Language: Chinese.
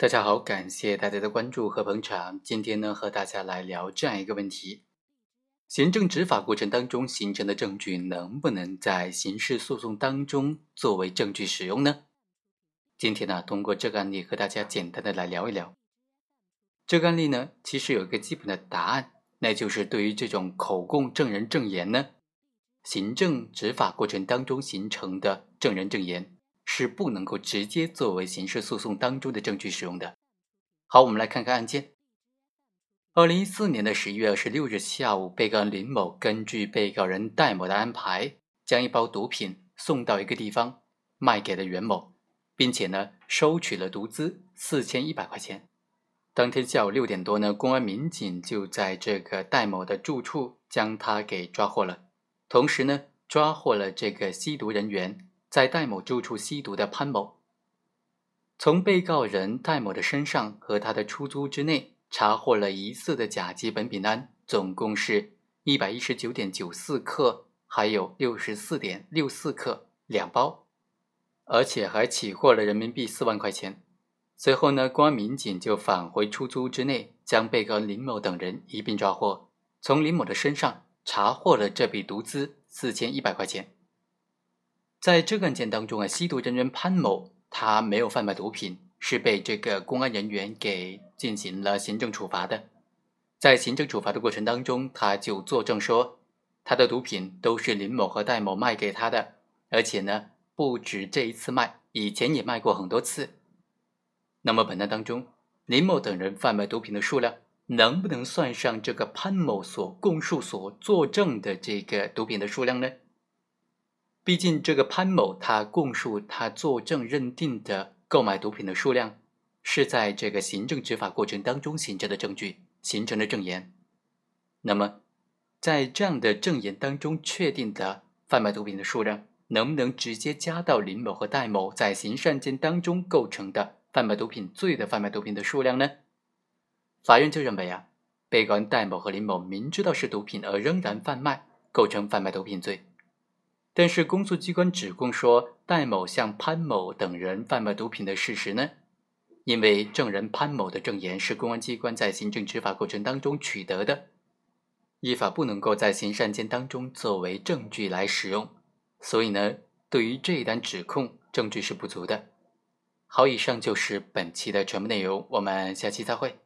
大家好，感谢大家的关注和捧场。今天呢，和大家来聊这样一个问题：行政执法过程当中形成的证据，能不能在刑事诉讼当中作为证据使用呢？今天呢，通过这个案例和大家简单的来聊一聊。这个案例呢，其实有一个基本的答案，那就是对于这种口供证人证言呢，行政执法过程当中形成的证人证言。是不能够直接作为刑事诉讼当中的证据使用的。好，我们来看看案件。二零一四年的十一月二十六日下午，被告人林某根据被告人戴某的安排，将一包毒品送到一个地方，卖给了袁某，并且呢，收取了毒资四千一百块钱。当天下午六点多呢，公安民警就在这个戴某的住处将他给抓获了，同时呢，抓获了这个吸毒人员。在戴某住处吸毒的潘某，从被告人戴某的身上和他的出租之内查获了疑似的甲基苯丙胺，总共是一百一十九点九四克，还有六十四点六四克两包，而且还起获了人民币四万块钱。随后呢，公安民警就返回出租之内，将被告林某等人一并抓获，从林某的身上查获了这笔毒资四千一百块钱。在这个案件当中啊，吸毒人员潘某他没有贩卖毒品，是被这个公安人员给进行了行政处罚的。在行政处罚的过程当中，他就作证说，他的毒品都是林某和戴某卖给他的，而且呢不止这一次卖，以前也卖过很多次。那么本案当中，林某等人贩卖毒品的数量能不能算上这个潘某所供述、所作证的这个毒品的数量呢？毕竟，这个潘某他供述、他作证认定的购买毒品的数量，是在这个行政执法过程当中形成的证据、形成的证言。那么，在这样的证言当中确定的贩卖毒品的数量，能不能直接加到林某和戴某在刑事案件当中构成的贩卖毒品罪的贩卖毒品的数量呢？法院就认为啊，被告人戴某和林某明知道是毒品而仍然贩卖，构成贩卖毒品罪。但是，公诉机关指控说戴某向潘某等人贩卖毒品的事实呢？因为证人潘某的证言是公安机关在行政执法过程当中取得的，依法不能够在刑事案件当中作为证据来使用，所以呢，对于这一单指控，证据是不足的。好，以上就是本期的全部内容，我们下期再会。